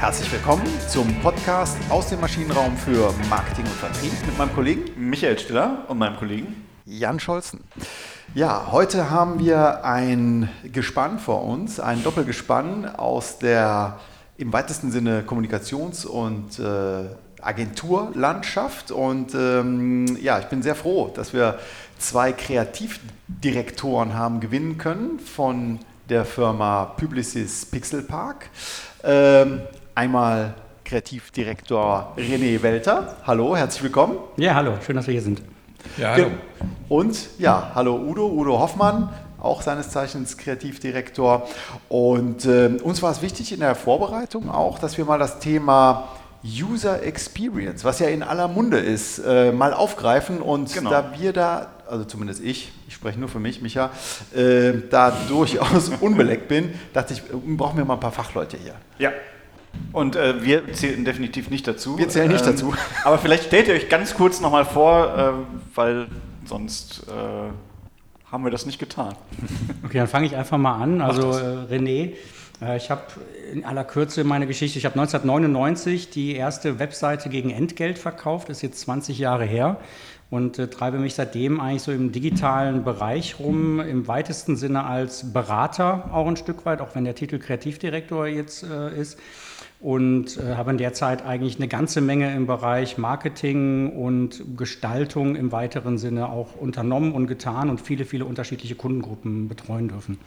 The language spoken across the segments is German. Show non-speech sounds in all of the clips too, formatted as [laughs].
Herzlich willkommen zum Podcast aus dem Maschinenraum für Marketing und Vertrieb mit meinem Kollegen Michael Stiller und meinem Kollegen Jan Scholzen. Ja, heute haben wir ein Gespann vor uns, ein Doppelgespann aus der im weitesten Sinne Kommunikations- und äh, Agenturlandschaft. Und ähm, ja, ich bin sehr froh, dass wir zwei Kreativdirektoren haben gewinnen können von der Firma Publicis Pixel Park. Ähm, einmal Kreativdirektor René Welter. Hallo, herzlich willkommen. Ja, hallo, schön, dass wir hier sind. Ja, hallo. Und ja, hallo Udo, Udo Hoffmann, auch seines Zeichens Kreativdirektor. Und äh, uns war es wichtig in der Vorbereitung auch, dass wir mal das Thema User Experience, was ja in aller Munde ist, äh, mal aufgreifen. Und genau. da wir da, also zumindest ich, ich spreche nur für mich, Micha, äh, da durchaus [laughs] unbeleckt bin, dachte ich, brauchen wir mal ein paar Fachleute hier. Ja, und äh, wir zählen definitiv nicht dazu. Wir zählen nicht ähm, dazu. [laughs] Aber vielleicht stellt ihr euch ganz kurz nochmal vor, äh, weil sonst äh, haben wir das nicht getan. [laughs] Okay, dann fange ich einfach mal an. Also äh, René, äh, ich habe in aller Kürze meine Geschichte, ich habe 1999 die erste Webseite gegen Entgelt verkauft, das ist jetzt 20 Jahre her und äh, treibe mich seitdem eigentlich so im digitalen Bereich rum, im weitesten Sinne als Berater auch ein Stück weit, auch wenn der Titel Kreativdirektor jetzt äh, ist und äh, habe in eigentlich eine ganze Menge im Bereich Marketing und Gestaltung im weiteren Sinne auch unternommen und getan und viele, viele unterschiedliche Kundengruppen betreuen dürfen.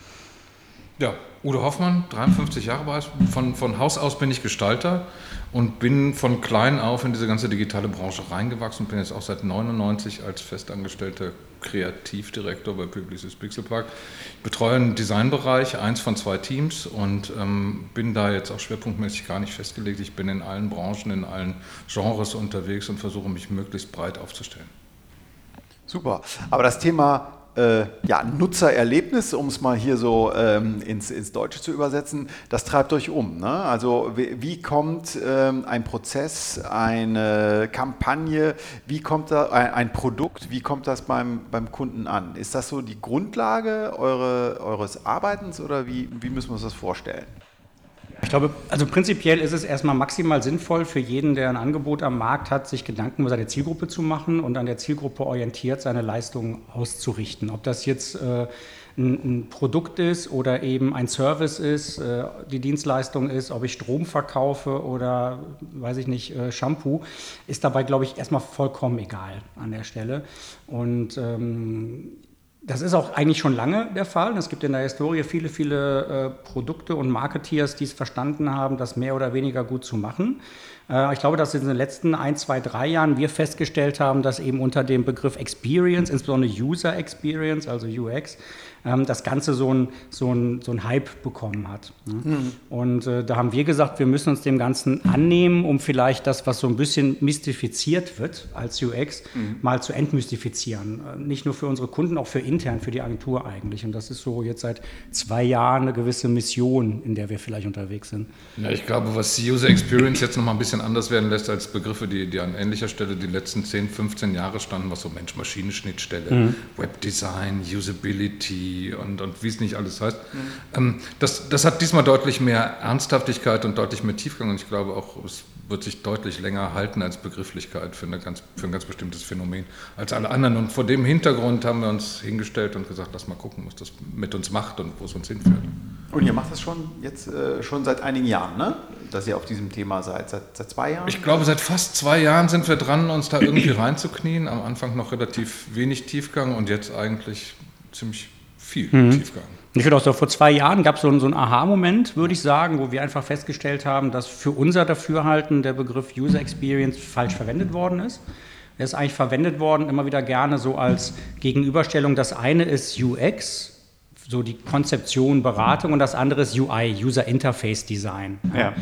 Ja, Udo Hoffmann, 53 Jahre alt. Von, von Haus aus bin ich Gestalter und bin von klein auf in diese ganze digitale Branche reingewachsen bin jetzt auch seit 99 als festangestellter Kreativdirektor bei Publicis Pixelpark. Ich betreue einen Designbereich, eins von zwei Teams und ähm, bin da jetzt auch schwerpunktmäßig gar nicht festgelegt. Ich bin in allen Branchen, in allen Genres unterwegs und versuche mich möglichst breit aufzustellen. Super. Aber das Thema äh, ja, Nutzererlebnis, um es mal hier so ähm, ins, ins, Deutsche zu übersetzen, das treibt euch um. Ne? Also wie, wie kommt ähm, ein Prozess, eine Kampagne, wie kommt da ein, ein, Produkt, wie kommt das beim, beim Kunden an? Ist das so die Grundlage eure, eures Arbeitens oder wie, wie müssen wir uns das vorstellen? Glaube, also prinzipiell ist es erstmal maximal sinnvoll für jeden, der ein Angebot am Markt hat, sich Gedanken über seine Zielgruppe zu machen und an der Zielgruppe orientiert seine Leistungen auszurichten. Ob das jetzt äh, ein, ein, Produkt ist oder eben ein Service ist, äh, die Dienstleistung ist, ob ich Strom verkaufe oder, weiß ich nicht, äh, Shampoo, ist dabei, glaube ich, erstmal vollkommen egal an der Stelle. Und ähm, das ist auch eigentlich schon lange der Fall. Es gibt in der Historie viele, viele äh, Produkte und Marketeers, die es verstanden haben, das mehr oder weniger gut zu machen. Äh, ich glaube, dass in den letzten ein, zwei, drei Jahren wir festgestellt haben, dass eben unter dem Begriff Experience, insbesondere User Experience, also UX, ähm, das Ganze so ein, so, ein, so ein Hype bekommen hat. Ne? Mhm. Und äh, da haben wir gesagt, wir müssen uns dem Ganzen annehmen, um vielleicht das, was so ein bisschen mystifiziert wird als UX, mhm. mal zu entmystifizieren. Äh, nicht nur für unsere Kunden, auch für intern, für die Agentur eigentlich. Und das ist so jetzt seit zwei Jahren eine gewisse Mission, in der wir vielleicht unterwegs sind. Ja, ich glaube, was User Experience jetzt noch mal ein bisschen anders werden lässt als Begriffe, die, die an ähnlicher Stelle die letzten 10, 15 Jahre standen, was so Mensch-Maschine-Schnittstelle, mhm. Webdesign, Usability, und, und wie es nicht alles heißt. Mhm. Ähm, das, das hat diesmal deutlich mehr Ernsthaftigkeit und deutlich mehr Tiefgang und ich glaube auch, es wird sich deutlich länger halten als Begrifflichkeit für, ganz, für ein ganz bestimmtes Phänomen als alle anderen. Und vor dem Hintergrund haben wir uns hingestellt und gesagt, lass mal gucken, was das mit uns macht und wo es uns hinführt. Und ihr macht das schon jetzt äh, schon seit einigen Jahren, ne? dass ihr auf diesem Thema seid. Seit, seit zwei Jahren? Ich glaube, seit fast zwei Jahren sind wir dran, uns da irgendwie reinzuknien. Am Anfang noch relativ wenig Tiefgang und jetzt eigentlich ziemlich viel mhm. Tiefgang. Ich würde auch so, vor zwei Jahren gab es so, so einen Aha-Moment, würde ich sagen, wo wir einfach festgestellt haben, dass für unser Dafürhalten der Begriff User Experience falsch verwendet worden ist. Er ist eigentlich verwendet worden, immer wieder gerne so als Gegenüberstellung. Das eine ist UX, so die Konzeption, Beratung und das andere ist UI, User Interface Design. Ja.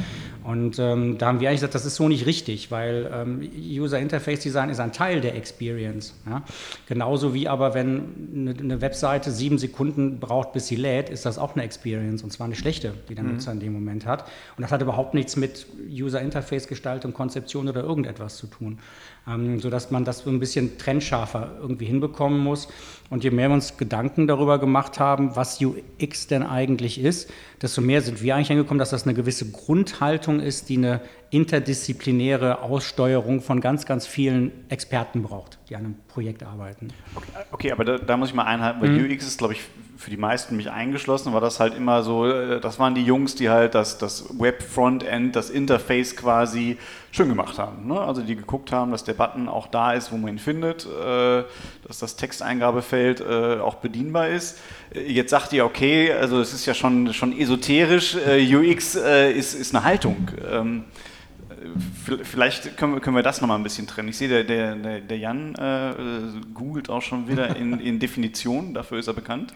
Und ähm, da haben wir eigentlich gesagt, das ist so nicht richtig, weil ähm, User Interface Design ist ein Teil der Experience. Ja? Genauso wie aber, wenn eine, eine, Webseite sieben Sekunden braucht, bis sie lädt, ist das auch eine Experience und zwar eine schlechte, die der mhm. Nutzer in dem Moment hat. Und das hat überhaupt nichts mit User Interface Gestaltung, Konzeption oder irgendetwas zu tun. Ähm, sodass man das so ein bisschen trennscharfer irgendwie hinbekommen muss. Und je mehr wir uns Gedanken darüber gemacht haben, was UX denn eigentlich ist, desto mehr sind wir eigentlich angekommen, dass das eine gewisse Grundhaltung ist, die eine interdisziplinäre Aussteuerung von ganz, ganz vielen Experten braucht, die an einem Projekt arbeiten. Okay, okay aber da, da, muss ich mal einhalten, weil mhm. UX ist, glaube ich, für die meisten mich eingeschlossen, war das halt immer so, äh, das waren die Jungs, die halt das, das Web-Frontend, das Interface quasi schön gemacht haben. Ne? Also die geguckt haben, dass der Button auch da ist, wo man ihn findet, äh, dass das Texteingabefeld äh, auch bedienbar ist. Jetzt sagt ihr, okay, also es ist ja schon, schon esoterisch, UX ist, ist eine Haltung. Ähm, vielleicht können wir, können wir das nochmal ein bisschen trennen. Ich sehe, der, der, der Jan äh, googelt auch schon wieder in, in Definitionen, dafür ist er bekannt.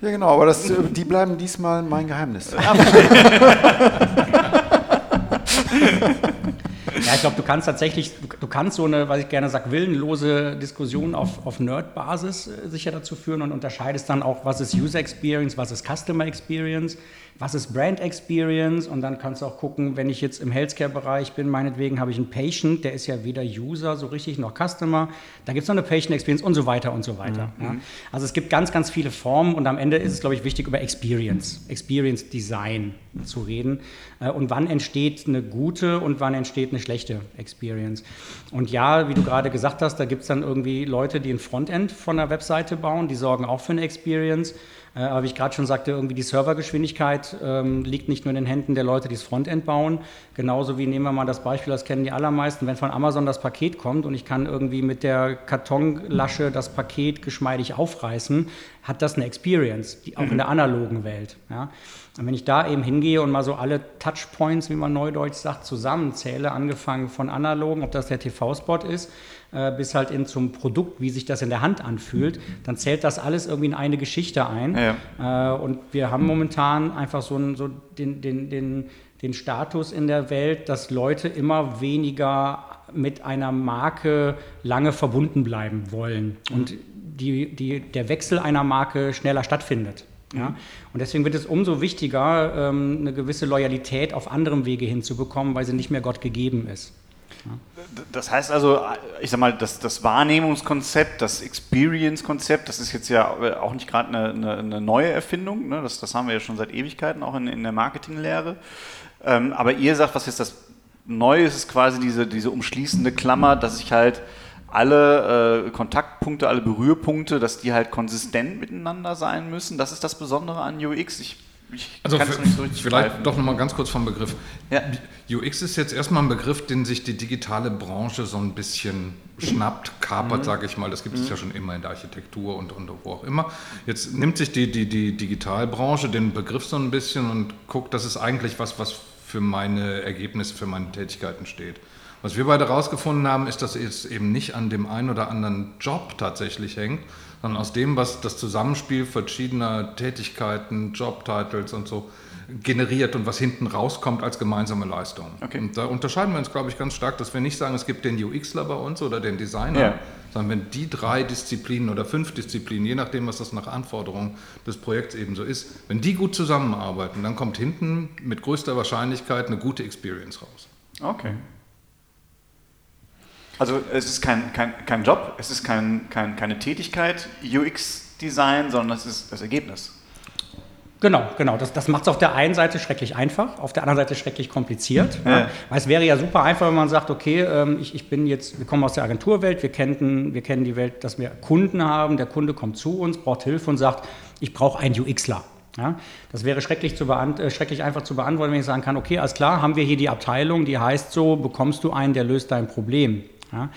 Ja, genau, aber das, äh, die bleiben diesmal mein Geheimnis. [laughs] [laughs] Ja, ich glaube, du kannst tatsächlich, du kannst so eine, was ich gerne sage, willenlose Diskussion auf, auf Nerd-Basis äh, sicher dazu führen und unterscheidest dann auch, was ist User Experience, was ist Customer Experience was ist Brand Experience und dann kannst du auch gucken, wenn ich jetzt im Healthcare-Bereich bin, meinetwegen habe ich einen Patient, der ist ja weder User so richtig noch Customer, da gibt es noch eine Patient Experience und so weiter und so weiter. Mhm. Ja. Also es gibt ganz, ganz viele Formen und am Ende ist es, glaube ich, wichtig, über Experience, Experience Design zu reden äh, und wann entsteht eine gute und wann entsteht eine schlechte Experience. Und ja, wie du gerade gesagt hast, da gibt es dann irgendwie Leute, die ein Frontend von der Webseite bauen, die sorgen auch für eine Experience. Äh, aber wie ich gerade schon sagte, irgendwie die Servergeschwindigkeit ähm, liegt nicht nur in den Händen der Leute, die das Frontend bauen. Genauso wie nehmen wir mal das Beispiel, das kennen die allermeisten, wenn von Amazon das Paket kommt und ich kann irgendwie mit der Kartonlasche das Paket geschmeidig aufreißen, hat das eine Experience, die, auch mhm. in der analogen Welt. Ja. Und wenn ich da eben hingehe und mal so alle Touchpoints, wie man neudeutsch sagt, zusammenzähle, angefangen von analogen, ob das der TV-Spot ist, äh, bis halt in zum Produkt, wie sich das in der Hand anfühlt, dann zählt das alles irgendwie in eine Geschichte ein. Ja. Äh, und wir haben momentan einfach so, einen, so den, den, den, den Status in der Welt, dass Leute immer weniger mit einer Marke lange verbunden bleiben wollen und die, die, der Wechsel einer Marke schneller stattfindet. Ja? Und deswegen wird es umso wichtiger, ähm, eine gewisse Loyalität auf anderem Wege hinzubekommen, weil sie nicht mehr Gott gegeben ist. Das heißt also, ich sag mal, das, das Wahrnehmungskonzept, das Experience-Konzept, das ist jetzt ja auch nicht gerade eine, eine, eine, neue Erfindung. Ne? Das, das haben wir ja schon seit Ewigkeiten, auch in, in der Marketinglehre. Ähm, aber ihr sagt, was jetzt das Neue ist, ist quasi diese, diese umschließende Klammer, dass ich halt alle äh, Kontaktpunkte, alle Berührpunkte, dass die halt konsistent miteinander sein müssen. Das ist das Besondere an UX. Ich also für, so vielleicht greifen. doch nochmal ganz kurz vom Begriff. Ja. UX ist jetzt erstmal ein Begriff, den sich die digitale Branche so ein bisschen schnappt, kapert, mhm. sage ich mal. Das gibt es mhm. ja schon immer in der Architektur und, und wo auch immer. Jetzt nimmt sich die, die, die Digitalbranche den Begriff so ein bisschen und guckt, das ist eigentlich was, was für meine Ergebnisse, für meine Tätigkeiten steht. Was wir beide herausgefunden haben, ist, dass es eben nicht an dem einen oder anderen Job tatsächlich hängt, sondern aus dem, was das Zusammenspiel verschiedener Tätigkeiten, Jobtitles und so generiert und was hinten rauskommt als gemeinsame Leistung. Okay. Und da unterscheiden wir uns, glaube ich, ganz stark, dass wir nicht sagen, es gibt den UXler bei uns oder den Designer, ja. sondern wenn die drei Disziplinen oder fünf Disziplinen, je nachdem, was das nach Anforderungen des Projekts eben so ist, wenn die gut zusammenarbeiten, dann kommt hinten mit größter Wahrscheinlichkeit eine gute Experience raus. Okay. Also es ist kein, kein, kein Job, es ist kein, kein, keine Tätigkeit, UX-Design, sondern es ist das Ergebnis. Genau, genau. Das, das macht es auf der einen Seite schrecklich einfach, auf der anderen Seite schrecklich kompliziert. Ja. Ja. Weil es wäre ja super einfach, wenn man sagt, okay, ähm, ich, ich bin jetzt, wir kommen aus der Agenturwelt, wir kennen, wir kennen die Welt, dass wir Kunden haben, der Kunde kommt zu uns, braucht Hilfe und sagt, ich brauche einen UXler. Ja, das wäre schrecklich, zu äh, schrecklich einfach zu beantworten, wenn ich sagen kann, okay, alles klar, haben wir hier die Abteilung, die heißt so, bekommst du einen, der löst dein Problem. Ja?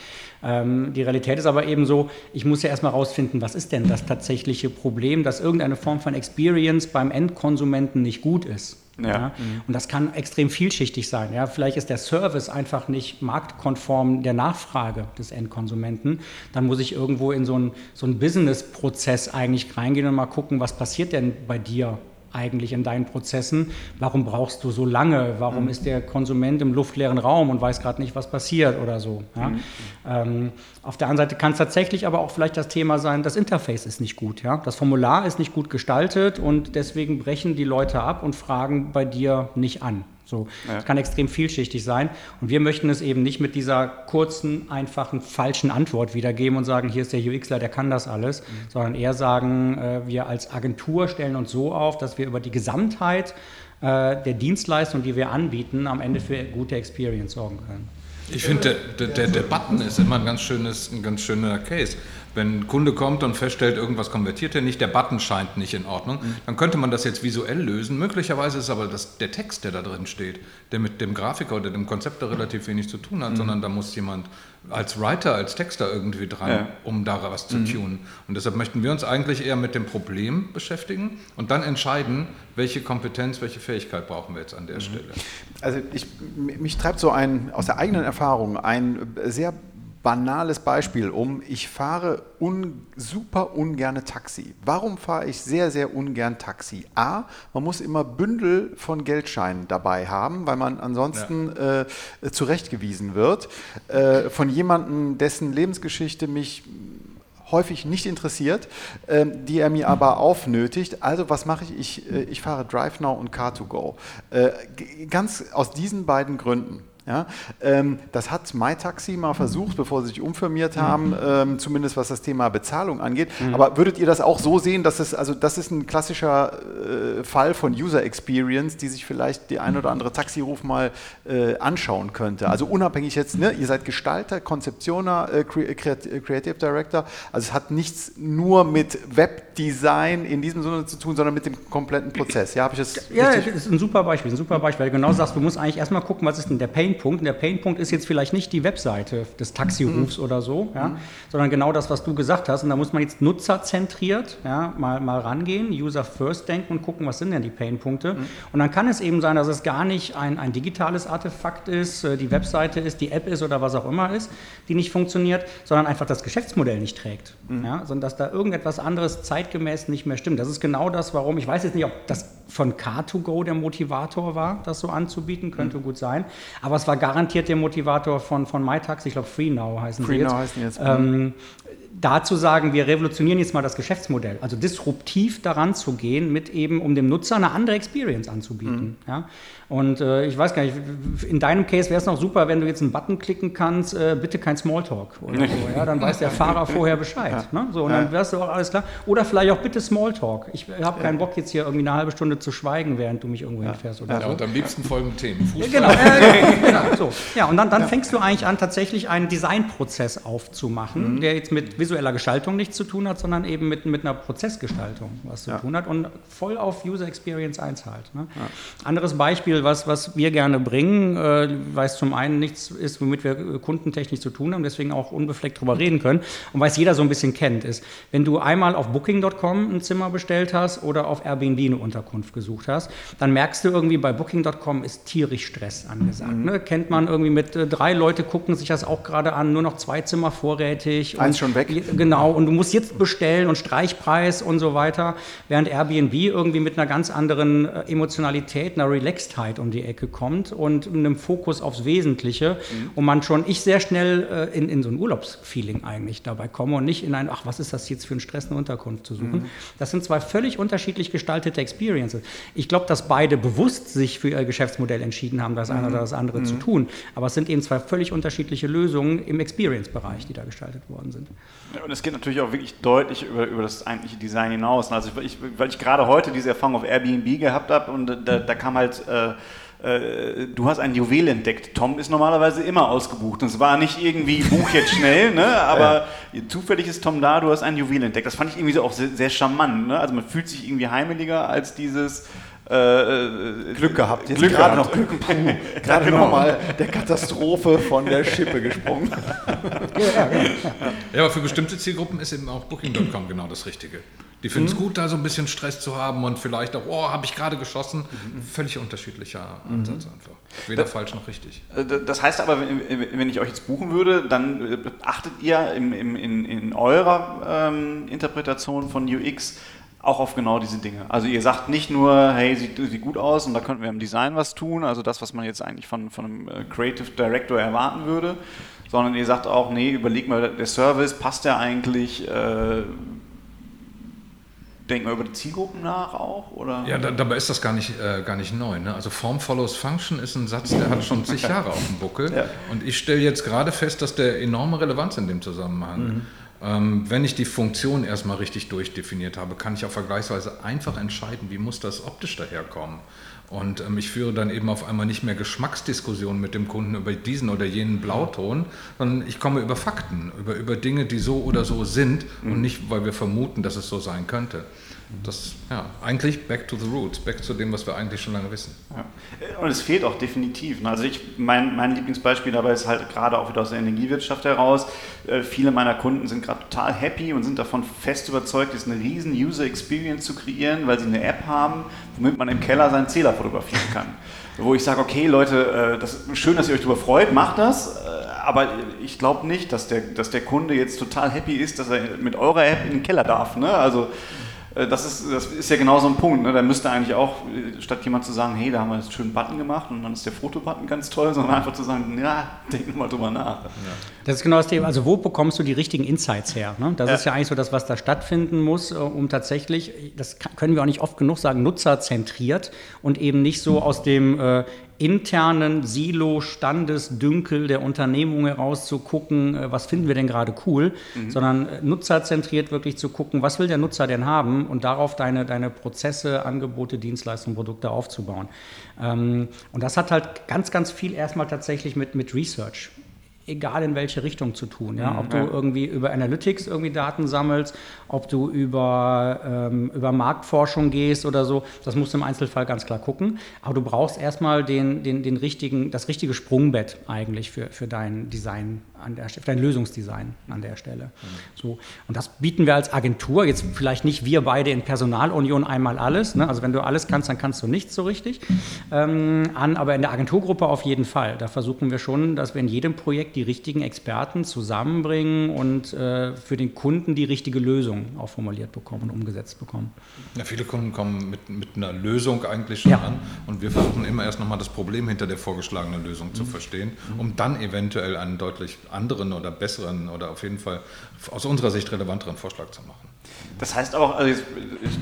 Ähm, die Realität ist aber eben so, ich muss ja erstmal rausfinden, was ist denn das tatsächliche Problem, dass irgendeine Form von Experience beim Endkonsumenten nicht gut ist. Ja. ja. Mhm. Und das kann extrem vielschichtig sein. Ja. Vielleicht ist der Service einfach nicht marktkonform der Nachfrage des Endkonsumenten. Dann muss ich irgendwo in so einen, so einen Business-Prozess eigentlich reingehen und mal gucken, was passiert denn bei dir eigentlich in deinen Prozessen? Warum brauchst du so lange? Warum mhm. ist der Konsument im luftleeren Raum und weiß gerade nicht, was passiert oder so? Ja? Mhm. Ähm, auf der anderen Seite kann es tatsächlich aber auch vielleicht das Thema sein, das Interface ist nicht gut. Ja? Das Formular ist nicht gut gestaltet und deswegen brechen die Leute ab und fragen bei dir nicht an. So, ja. Das kann extrem vielschichtig sein. Und wir möchten es eben nicht mit dieser kurzen, einfachen, falschen Antwort wiedergeben und sagen, hier ist der UXler, der kann das alles, mhm. sondern eher sagen, äh, wir als Agentur stellen uns so auf, dass wir über die Gesamtheit äh, der Dienstleistung, die wir anbieten, am Ende für gute Experience sorgen können. Ich finde, der, der, der, Button ist immer ein ganz, schönes, ein ganz schöner Case. Wenn ein Kunde kommt und feststellt, irgendwas konvertiert er nicht, der Button scheint nicht in Ordnung, mhm. dann könnte man das jetzt visuell lösen. Möglicherweise ist aber das, der Text, der da drin steht, der mit dem Grafiker oder dem Konzepter relativ wenig zu tun hat, mhm. sondern da muss jemand als Writer, als Texter irgendwie dran, ja. um da was zu mhm. tunen. Und deshalb möchten wir uns eigentlich eher mit dem Problem beschäftigen und dann entscheiden, welche Kompetenz, welche Fähigkeit brauchen wir jetzt an der mhm. Stelle. Also ich, mich treibt so ein, aus der eigenen Erfahrung ein sehr banales Beispiel um. Ich fahre un, super ungerne Taxi. Warum fahre ich sehr, sehr ungern Taxi? A, man muss immer Bündel von Geldscheinen dabei haben, weil man ansonsten ja. äh, zurechtgewiesen wird äh, von jemandem, dessen Lebensgeschichte mich häufig nicht interessiert, äh, die er mir aber aufnötigt. Also was mache ich? Ich, äh, ich fahre DriveNow und Car2Go. Äh, ganz aus diesen beiden Gründen. Ja, ähm, das hat MyTaxi mal versucht, bevor sie sich umfirmiert haben, mhm. ähm, zumindest was das Thema Bezahlung angeht. Mhm. Aber würdet ihr das auch so sehen, dass es, also das ist ein klassischer äh, Fall von User Experience, die sich vielleicht die ein oder andere Taxiruf mal äh, anschauen könnte? Also unabhängig jetzt, ne, ihr seid Gestalter, Konzeptioner, äh, Creative Director, also es hat nichts nur mit Webdesign in diesem Sinne zu tun, sondern mit dem kompletten Prozess. Ja, habe ich das Ja, das ist ein super Beispiel, ein super Beispiel, weil du genau sagst, du musst eigentlich erstmal gucken, was ist denn der Pain Painpunkt. Und der Painpunkt ist jetzt vielleicht nicht die Webseite des Taxirufs mhm. oder so, ja, mhm. sondern genau das, was du gesagt hast. Und da muss man jetzt nutzerzentriert ja, mal, mal rangehen, User First denken und gucken, was sind denn die Painpunkte. Mhm. Und dann kann es eben sein, dass es gar nicht ein, ein digitales Artefakt ist, äh, die Webseite ist, die App ist oder was auch immer ist, die nicht funktioniert, sondern einfach das Geschäftsmodell nicht trägt. Mhm. Ja, sondern dass da irgendetwas anderes zeitgemäß nicht mehr stimmt. Das ist genau das, warum, ich weiß jetzt nicht, ob das von Car2Go der Motivator war, das so anzubieten, könnte mhm. gut sein. Aber es war garantiert der Motivator von, von MyTax, ich glaube FreeNow heißen Free sie jetzt. Heißen jetzt. Ähm, da zu sagen, wir revolutionieren jetzt mal das Geschäftsmodell, also disruptiv daran zu gehen, mit eben, um dem Nutzer eine andere Experience anzubieten. Mhm. Ja? Und äh, ich weiß gar nicht, in deinem Case wäre es noch super, wenn du jetzt einen Button klicken kannst, äh, bitte kein Smalltalk oder so. Ja? Dann weiß der Fahrer [laughs] vorher Bescheid. Ja. Ne? So, und dann wärst du auch alles klar. Oder vielleicht auch bitte Smalltalk. Ich habe keinen Bock jetzt hier irgendwie eine halbe Stunde zu schweigen, während du mich irgendwo hinfährst. Oder ja, so. und am liebsten folgenden Themen. Fußball. Genau, äh, genau [laughs] so. Ja, und dann, dann fängst du eigentlich an, tatsächlich einen Designprozess aufzumachen, mhm. der jetzt mit visueller Gestaltung nichts zu tun hat, sondern eben mit, mit einer Prozessgestaltung was zu tun hat und voll auf User Experience einzahlt. Ne? Anderes Beispiel, was, was wir gerne bringen, äh, weil es zum einen nichts ist, womit wir kundentechnisch zu tun haben, deswegen auch unbefleckt drüber reden können und weil es jeder so ein bisschen kennt, ist, wenn du einmal auf Booking.com ein Zimmer bestellt hast oder auf Airbnb eine Unterkunft gesucht hast, dann merkst du irgendwie bei Booking.com ist tierisch Stress angesagt. Mhm. Ne? Kennt man irgendwie mit äh, drei Leute gucken sich das auch gerade an, nur noch zwei Zimmer vorrätig. Eins schon weg. Genau, und du musst jetzt bestellen und Streichpreis und so weiter, während Airbnb irgendwie mit einer ganz anderen äh, Emotionalität, einer Relaxedheit um die Ecke kommt und einem Fokus aufs Wesentliche mhm. und man schon, ich sehr schnell äh, in, in so ein Urlaubsfeeling eigentlich dabei komme und nicht in ein, ach, was ist das jetzt für ein Stress, eine Unterkunft zu suchen. Mhm. Das sind zwei völlig unterschiedlich gestaltete Experiences. Ich glaube, dass beide bewusst sich für ihr Geschäftsmodell entschieden haben, das eine mhm. oder das andere zu mhm. tun, aber es sind eben zwei völlig unterschiedliche Lösungen im Experience-Bereich, die da gestaltet worden sind. Und es geht natürlich auch wirklich deutlich über, über das eigentliche Design hinaus. Also ich, weil ich gerade heute diese Erfahrung auf Airbnb gehabt habe und da, da kam halt äh, äh, du hast ein Juwel entdeckt. Tom ist normalerweise immer ausgebucht. Und es war nicht irgendwie, buch jetzt schnell, ne? [laughs] aber ja. zufällig ist Tom da, du hast ein Juwel entdeckt. Das fand ich irgendwie so auch sehr, sehr charmant. Ne? Also man fühlt sich irgendwie heimeliger als dieses. Äh, äh Glück gehabt. Jetzt Glück gerade noch Glück. [laughs] gerade genau. nochmal der Katastrophe von der Schippe gesprungen. [laughs] ja, aber für bestimmte Zielgruppen ist eben auch Booking.com genau das Richtige. Die finden es mhm. gut, da so ein bisschen Stress zu haben und vielleicht auch, oh, habe ich gerade geschossen. Mhm. Völlig unterschiedlicher Ansatz mhm. einfach. Weder das, falsch noch richtig. Äh, das heißt aber, wenn ich euch jetzt buchen würde, dann äh, achtet ihr im, in, in eurer ähm, Interpretation von UX auch auf genau diese Dinge. Also ihr sagt nicht nur, hey, sieht, sieht gut aus und da könnten wir im Design was tun, also das, was man jetzt eigentlich von, von einem äh, Creative Director erwarten würde, sondern ihr sagt auch, nee, überleg mal, der Service, passt der eigentlich, äh, denkt man über die Zielgruppen nach auch? Oder? Ja, da, dabei ist das gar nicht, äh, gar nicht neu. Ne? Also Form follows Function ist ein Satz, der hat schon zig [laughs] Jahre auf dem Buckel. Ja. Und ich stelle jetzt gerade fest, dass der enorme Relevanz in dem Zusammenhang. Mhm. Ähm, wenn ich die Funktion erstmal richtig durchdefiniert habe, kann ich auch vergleichsweise einfach entscheiden, wie muss das optisch daherkommen. Und ähm, ich führe dann eben auf einmal nicht mehr Geschmacksdiskussionen mit dem Kunden über diesen oder jenen Blauton, sondern ich komme über Fakten, über, über Dinge, die so oder so sind und nicht, weil wir vermuten, dass es so sein könnte. Das, ja, eigentlich back to the roots, back zu dem, was wir eigentlich schon lange wissen. Ja. Und es fehlt auch definitiv. Ne? Also ich, mein, mein Lieblingsbeispiel dabei ist halt gerade auch wieder aus der Energiewirtschaft heraus. Äh, viele meiner Kunden sind gerade total happy und sind davon fest überzeugt, jetzt eine riesen User Experience zu kreieren, weil sie eine App haben, womit man im Keller seinen Zähler fotografieren kann. [laughs] Wo ich sage, okay Leute, äh, das schön, dass ihr euch darüber freut, macht das, äh, aber ich glaube nicht, dass der, dass der Kunde jetzt total happy ist, dass er mit eurer App in den Keller darf. Ne? Also das ist, das ist ja genau so ein Punkt. Ne? Da müsste eigentlich auch, äh, statt jemand zu sagen, hey, da haben wir einen schönen Button gemacht und dann ist der Fotobutton ganz toll, sondern einfach zu sagen, ja, denk mal drüber nach. Ja. Das ist genau das Thema. Also wo bekommst du die richtigen Insights her? Ne? Das ja. ist ja eigentlich so das, was da stattfinden muss, äh, um tatsächlich, das können wir auch nicht oft genug sagen, nutzerzentriert und eben nicht so aus dem äh, internen Silo-Standesdünkel der Unternehmung heraus zu gucken, äh, was finden wir denn gerade cool, mhm. sondern äh, nutzerzentriert wirklich zu gucken, was will der Nutzer denn haben und darauf deine, deine Prozesse, Angebote, Dienstleistungen, Produkte aufzubauen. Ähm, und das hat halt ganz, ganz viel erstmal tatsächlich mit, mit Research egal in welche Richtung zu tun. Ja? Mhm, ob du irgendwie über Analytics irgendwie Daten sammelst, ob du über, ähm, über Marktforschung gehst oder so, das musst du im Einzelfall ganz klar gucken. Aber du brauchst erstmal den, den, den richtigen, das richtige Sprungbett eigentlich für, für dein Design an der Stelle, dein Lösungsdesign an der Stelle. Mhm. So. Und das bieten wir als Agentur, jetzt vielleicht nicht wir beide in Personalunion einmal alles, ne? also wenn du alles kannst, dann kannst du nichts so richtig, ähm, an, aber in der Agenturgruppe auf jeden Fall. Da versuchen wir schon, dass wir in jedem Projekt die richtigen Experten zusammenbringen und äh, für den Kunden die richtige Lösung auch formuliert bekommen und umgesetzt bekommen. Ja, viele Kunden kommen mit, mit einer Lösung eigentlich schon ja. an und wir versuchen immer erst nochmal das Problem hinter der vorgeschlagenen Lösung mhm. zu verstehen, um dann eventuell einen deutlich anderen oder besseren oder auf jeden Fall aus unserer Sicht relevanteren Vorschlag zu machen. Das heißt auch, also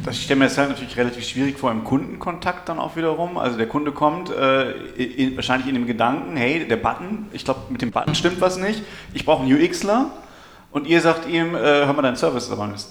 ich stelle mir das halt natürlich relativ schwierig vor im Kundenkontakt dann auch wiederum. Also der Kunde kommt äh, in, wahrscheinlich in dem Gedanken, hey, der Button, ich glaube mit dem Button stimmt was nicht, ich brauche einen UXler und ihr sagt ihm, äh, hör mal, dein Service ist aber nicht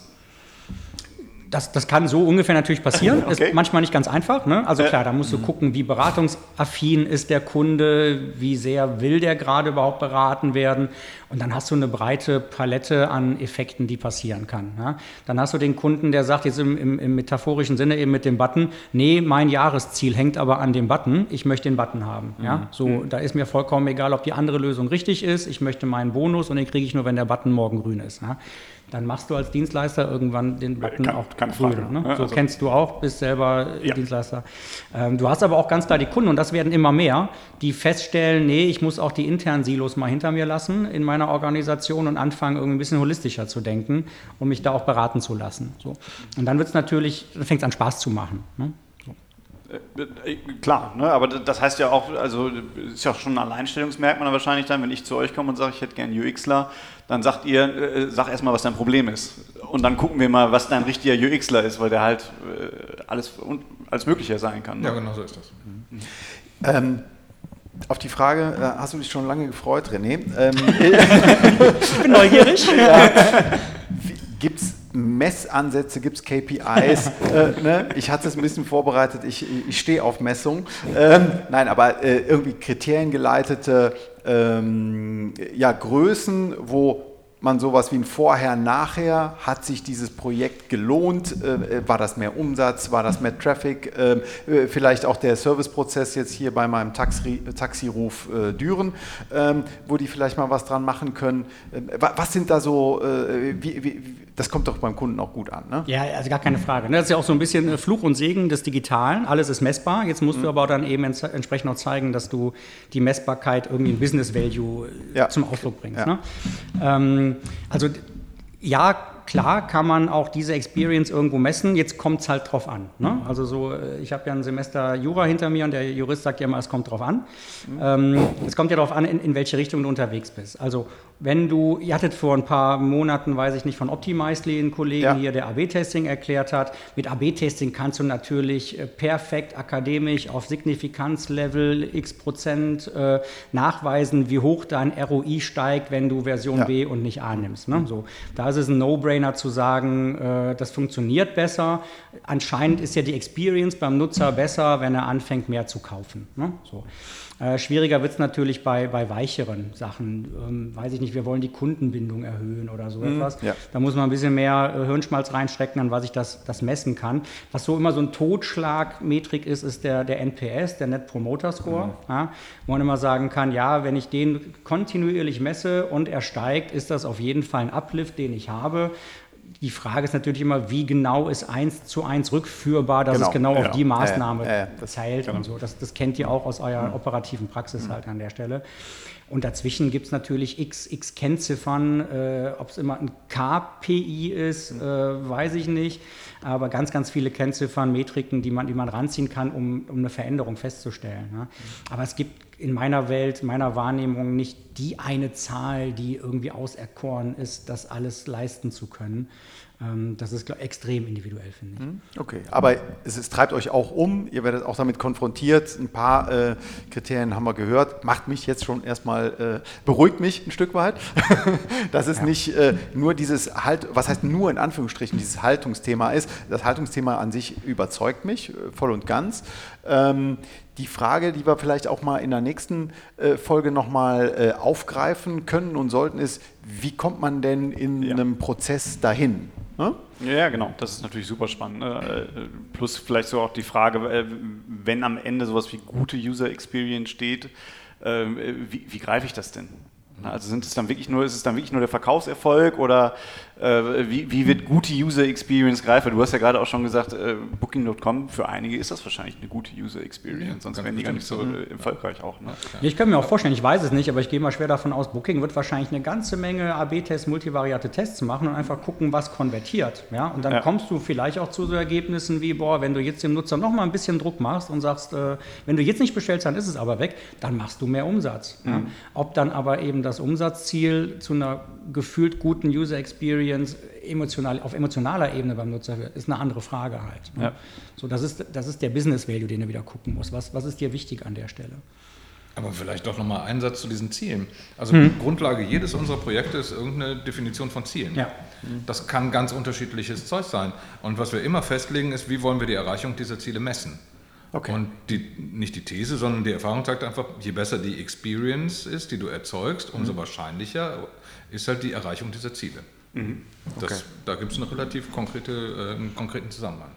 das, das kann so ungefähr natürlich passieren. [laughs] Okay. Ist manchmal nicht ganz einfach. Ne? Also klar, da musst du gucken, wie beratungsaffin ist der Kunde, wie sehr will der gerade überhaupt beraten werden. Und dann hast du eine breite Palette an Effekten, die passieren kann. Ja? Dann hast du den Kunden, der sagt jetzt im, im, im, metaphorischen Sinne eben mit dem Button, nee, mein Jahresziel hängt aber an dem Button, ich möchte den Button haben. Ja? Mhm. So, mhm. da ist mir vollkommen egal, ob die andere Lösung richtig ist, ich möchte meinen Bonus und den kriege ich nur, wenn der Button morgen grün ist. Ja? dann machst du als Dienstleister irgendwann den Button kann, auch kann grün. Ne? Ja, so also kennst du auch, bist selber ja. Dienstleister. Ähm, du hast aber auch ganz klar die Kunden, und das werden immer mehr, die feststellen, nee, ich muss auch die internen Silos mal hinter mir lassen in meiner Organisation und anfangen, irgendwie ein bisschen holistischer zu denken und mich da auch beraten zu lassen. So. Und dann wird es natürlich, fängt es an Spaß zu machen. Ne? Äh, klar, ne? aber das heißt ja auch, also ist ja auch schon ein Alleinstellungsmerkmal wahrscheinlich dann, wenn ich zu euch komme und sage, ich hätte gerne UXler, dann sagt ihr, äh, sag erstmal, was dein Problem ist. Und dann gucken wir mal, was dein richtiger UXler ist, weil der halt äh, alles, alles Mögliche sein kann. Ne? Ja, genau so ist das. Mhm. Ähm, auf die Frage, äh, hast du dich schon lange gefreut, René? Ähm, [laughs] ich bin neugierig. [laughs] Ja. Gibt es Messansätze, gibt es KPIs? [laughs] äh, ne? Ich hatte es ein bisschen vorbereitet, ich, ich stehe auf Messung. Ähm, nein, aber äh, irgendwie kriteriengeleitete ähm, ja, Größen, wo man sowas wie ein Vorher, Nachher, hat sich dieses Projekt gelohnt, äh, war das mehr Umsatz, war das mehr Traffic, ähm, äh, vielleicht auch der Serviceprozess jetzt hier bei meinem Taxi, Taxiruf äh, Düren, ähm, wo die vielleicht mal was dran machen können. Ähm, was sind da so, äh, wie, wie, das kommt doch beim Kunden auch gut an, ne? Ja, also gar keine Frage. Ne? Das ist ja auch so ein bisschen äh, Fluch und Segen des Digitalen. Alles ist messbar. Jetzt musst mhm. du aber dann eben entsprechend auch zeigen, dass du die Messbarkeit irgendwie in Business Value äh, ja. zum Ausdruck bringst. Ja. Ne? Ähm, also ja, klar kann man auch diese Experience irgendwo messen, jetzt kommt es halt drauf an. Ne? Also so, äh, ich habe ja ein Semester Jura hinter mir und der Jurist sagt ja immer, es kommt drauf an. Ähm, es kommt ja darauf an, in, in welche Richtung du unterwegs bist. Also wenn du, ihr hattet vor ein paar Monaten, weiß ich nicht, von Optimizely einen Kollegen Ja. hier, der AB-Testing erklärt hat. Mit AB-Testing kannst du natürlich äh, perfekt akademisch auf Signifikanzlevel x Prozent äh, nachweisen, wie hoch dein ROI steigt, wenn du Version Ja. B und nicht A nimmst. Ne? So, da ist es ein No-Brainer zu sagen, äh, das funktioniert besser. Anscheinend ist ja die Experience beim Nutzer besser, wenn er anfängt, mehr zu kaufen. Ne? So. Äh, schwieriger wird es natürlich bei, bei weicheren Sachen. Ähm, weiß ich nicht, wir wollen die Kundenbindung erhöhen oder so etwas. ja. Da muss man ein bisschen mehr äh, Hirnschmalz reinstecken, an was ich das, das messen kann. Was so immer so ein Totschlagmetrik ist, ist der, der NPS, der Net Promoter Score. Ja, wo man immer sagen kann, ja, wenn ich den kontinuierlich messe und er steigt, ist das auf jeden Fall ein Uplift, den ich habe. Die Frage ist natürlich immer, wie genau ist eins zu eins rückführbar, dass Genau, es genau ja. auf die Maßnahme Ja, ja, das- zählt und so. Das, das kennt ihr auch aus eurer operativen Praxis halt an der Stelle. Und dazwischen gibt es natürlich x, x Kennziffern. Äh, Ob es immer ein KPI ist, äh, weiß ich nicht. Aber ganz, ganz viele Kennziffern, Metriken, die man, die man ranziehen kann, um, um eine Veränderung festzustellen. Ne? Aber es gibt in meiner Welt, meiner Wahrnehmung nicht die eine Zahl, die irgendwie auserkoren ist, das alles leisten zu können. Ähm, das ist extrem individuell, finde ich. Okay, aber es, es treibt euch auch um, ihr werdet auch damit konfrontiert. Ein paar äh, Kriterien haben wir gehört. Macht mich jetzt schon erstmal, äh, beruhigt mich ein Stück weit. [laughs] dass es nicht äh, nur dieses Halt, was heißt nur in Anführungsstrichen, dieses Haltungsthema ist. Das Haltungsthema an sich überzeugt mich äh, voll und ganz. Ähm, die Frage, die wir vielleicht auch mal in der nächsten äh, Folge nochmal äh, aufgreifen können und sollten, ist, wie kommt man denn in Ja. einem Prozess dahin? Ne? Ja, genau. Das ist natürlich super spannend. ne? Äh, Plus vielleicht so auch die Frage, äh, wenn am Ende sowas wie gute User Experience steht, äh, wie, wie greife ich das denn? Na, Also sind es dann wirklich nur, ist es dann wirklich nur der Verkaufserfolg oder wie, wie wird gute User Experience greifen? Du hast ja gerade auch schon gesagt, äh, Booking.com, für einige ist das wahrscheinlich eine gute User Experience, sonst ganz wären die gar nicht so bestimmt. äh, erfolgreich auch. Ne? Ich kann mir auch vorstellen, ich weiß es nicht, aber ich gehe mal schwer davon aus, Booking wird wahrscheinlich eine ganze Menge AB-Tests, multivariate Tests machen und einfach gucken, was konvertiert. Ja? Und dann Ja. kommst du vielleicht auch zu so Ergebnissen wie, boah, wenn du jetzt dem Nutzer noch mal ein bisschen Druck machst und sagst, äh, wenn du jetzt nicht bestellst, dann ist es aber weg, dann machst du mehr Umsatz. Ja? Ob dann aber eben das Umsatzziel zu einer gefühlt guten User Experience emotional, auf emotionaler Ebene beim Nutzer wird, ist eine andere Frage halt. Ne? Ja. So, das ist, das ist der Business Value, den du wieder gucken musst. Was, was ist dir wichtig an der Stelle? Aber vielleicht doch nochmal ein Satz zu diesen Zielen. Also Grundlage jedes unserer Projekte ist irgendeine Definition von Zielen. Ja. Das kann ganz unterschiedliches Zeug sein. Und was wir immer festlegen, ist, wie wollen wir die Erreichung dieser Ziele messen. Okay. Und die, nicht die These, sondern die Erfahrung sagt einfach, je besser die Experience ist, die du erzeugst, umso wahrscheinlicher ist halt die Erreichung dieser Ziele. Das, Okay. Da gibt es eine relativ konkrete, äh, einen konkreten Zusammenhang.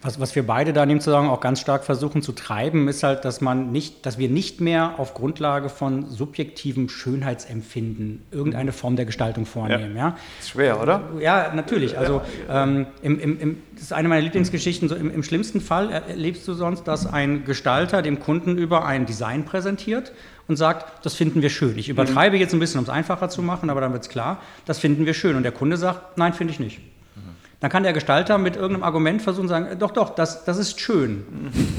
Was, was wir beide da in dem Zusammenhang auch ganz stark versuchen zu treiben, ist halt, dass man nicht, dass wir nicht mehr auf Grundlage von subjektivem Schönheitsempfinden irgendeine Form der Gestaltung vornehmen. Ja. Ist schwer, oder? Ja, natürlich. Also ähm, im, im, im, das ist eine meiner Lieblingsgeschichten. So im, Im schlimmsten Fall er- erlebst du sonst, dass ein Gestalter dem Kunden über ein Design präsentiert und sagt, das finden wir schön. Ich übertreibe jetzt ein bisschen, um es einfacher zu machen, aber dann wird es klar, das finden wir schön. Und der Kunde sagt, nein, finde ich nicht. Dann kann der Gestalter mit irgendeinem Argument versuchen zu sagen, doch, doch, das, das ist schön.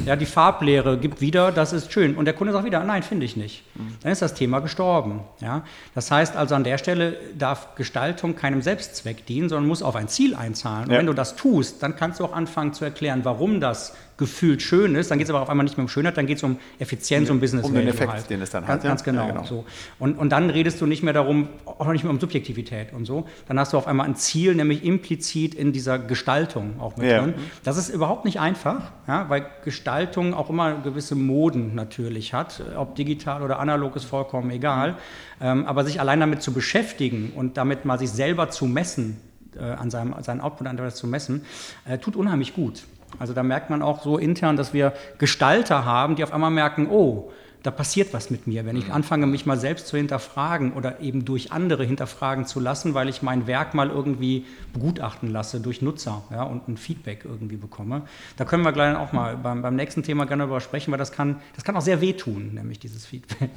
Ja, die Farblehre gibt wieder, das ist schön. Und der Kunde sagt wieder, nein, finde ich nicht. Dann ist das Thema gestorben. Ja? Das heißt also, an der Stelle darf Gestaltung keinem Selbstzweck dienen, sondern muss auf ein Ziel einzahlen. Und Ja. wenn du das tust, dann kannst du auch anfangen zu erklären, warum das gefühlt schön ist. Dann geht es aber auf einmal nicht mehr um Schönheit, dann geht es um Effizienz, um Business Um den Effekt, halt. den es dann ganz, hat, ja. Ganz genau. Ja, genau. So. Und, und dann redest du nicht mehr darum, auch nicht mehr um Subjektivität und so. Dann hast du auf einmal ein Ziel, nämlich implizit in dieser Gestaltung auch mit Ja. drin. Das ist überhaupt nicht einfach, ja, weil Gestaltung auch immer gewisse Moden natürlich hat. Ob digital oder analog ist vollkommen egal. Ähm, aber sich allein damit zu beschäftigen und damit mal sich selber zu messen, äh, an seinem, seinen Output an zu messen, äh, tut unheimlich gut. Also da merkt man auch so intern, dass wir Gestalter haben, die auf einmal merken, oh, da passiert was mit mir, wenn ich mhm. anfange, mich mal selbst zu hinterfragen oder eben durch andere hinterfragen zu lassen, weil ich mein Werk mal irgendwie begutachten lasse durch Nutzer ja, und ein Feedback irgendwie bekomme. Da können wir gleich auch mal beim, beim nächsten Thema gerne darüber sprechen, weil das kann, das kann auch sehr wehtun, nämlich dieses Feedback.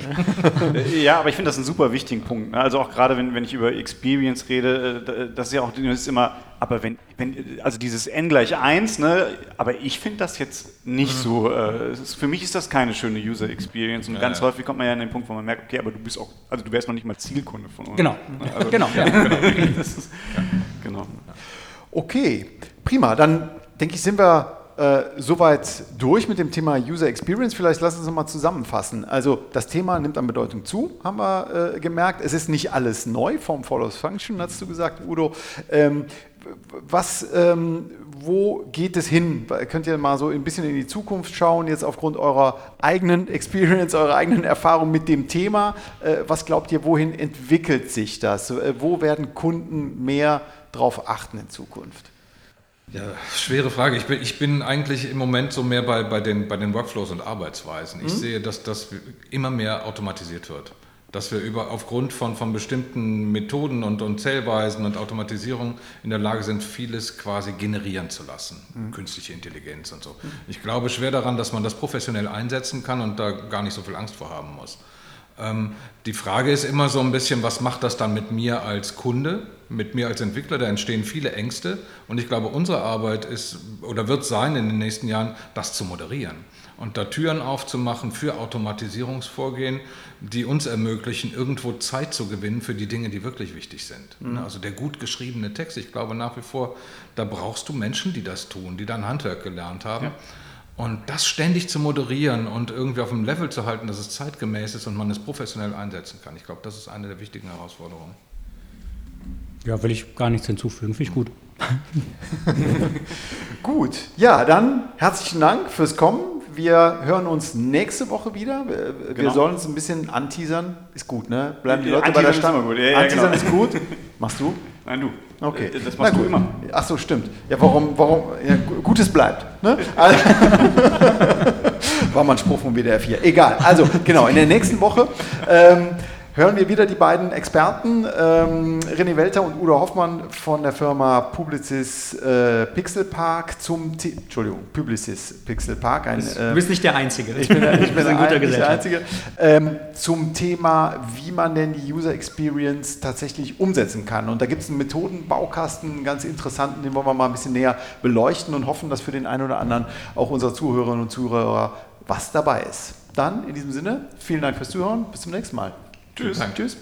[laughs] ja, aber ich finde das einen super wichtigen Punkt. Ne? Also auch gerade, wenn, wenn ich über Experience rede, äh, das ist ja auch das ist immer, aber wenn, wenn, also dieses n gleich 1, ne, aber ich finde das jetzt nicht mhm. so, äh, ist, für mich ist das keine schöne User Experience und ja, ganz ja. häufig kommt man ja an den Punkt, wo man merkt, okay, aber du bist auch, also du wärst noch nicht mal Zielkunde von uns. Genau, also, genau. [laughs] Ja, genau. ist, genau. Okay, prima, dann denke ich, sind wir äh, soweit durch mit dem Thema User Experience. Vielleicht lassen Sie uns mal zusammenfassen. Also das Thema nimmt an Bedeutung zu, haben wir äh, gemerkt. Es ist nicht alles neu, Form follows Function, hast du gesagt, Udo. Ähm, was, ähm, wo geht es hin? Könnt ihr mal so ein bisschen in die Zukunft schauen, jetzt aufgrund eurer eigenen Experience, eurer eigenen Erfahrung mit dem Thema? Äh, was glaubt ihr, wohin entwickelt sich das? Äh, wo werden Kunden mehr drauf achten in Zukunft? Ja, schwere Frage. Ich bin, ich bin eigentlich im Moment so mehr bei, bei, den, bei den Workflows und Arbeitsweisen. Ich mhm. sehe, dass das immer mehr automatisiert wird. Dass wir über, aufgrund von, von bestimmten Methoden und, und Zählweisen und Automatisierung in der Lage sind, vieles quasi generieren zu lassen. Mhm. Künstliche Intelligenz und so. Ich glaube schwer daran, dass man das professionell einsetzen kann und da gar nicht so viel Angst vor haben muss. Ähm, die Frage ist immer so ein bisschen, was macht das dann mit mir als Kunde, mit mir als Entwickler? Da entstehen viele Ängste und ich glaube, unsere Arbeit ist oder wird sein in den nächsten Jahren, das zu moderieren und da Türen aufzumachen für Automatisierungsvorgehen, die uns ermöglichen, irgendwo Zeit zu gewinnen für die Dinge, die wirklich wichtig sind. Mhm. Also der gut geschriebene Text, ich glaube nach wie vor, da brauchst du Menschen, die das tun, die dann Handwerk gelernt haben. Ja. Und das ständig zu moderieren und irgendwie auf einem Level zu halten, dass es zeitgemäß ist und man es professionell einsetzen kann, ich glaube, das ist eine der wichtigen Herausforderungen. Ja, will ich gar nichts hinzufügen, finde ich gut. [laughs] gut, ja, dann herzlichen Dank fürs Kommen. Wir hören uns nächste Woche wieder. Wir genau. sollen uns ein bisschen anteasern. Ist gut, ne? Bleiben die Leute bei der Stange. Ja, ja, anteasern genau. ist gut. Machst du? Nein, du. Okay. Äh, das machst du immer. Ach so, stimmt. Ja, warum, warum, ja, Gutes bleibt. Ne? Also, [laughs] war mal ein Spruch vom WDR 4. Egal. Also, genau, in der nächsten Woche ähm, hören wir wieder die beiden Experten, ähm, René Welter und Udo Hoffmann von der Firma Publicis äh, Pixel Park zum, The Entschuldigung, Publicis Pixel Park. Ein, äh, du bist nicht der Einzige. Ich bin, ich bin ein guter ein, der Einzige. Ähm, zum Thema, wie man denn die User Experience tatsächlich umsetzen kann. Und da gibt es einen Methodenbaukasten, einen ganz interessanten, den wollen wir mal ein bisschen näher beleuchten und hoffen, dass für den einen oder anderen auch unserer Zuhörerinnen und Zuhörer was dabei ist. Dann in diesem Sinne, vielen Dank fürs Zuhören, bis zum nächsten Mal. Tschüss. Vielen Tschüss.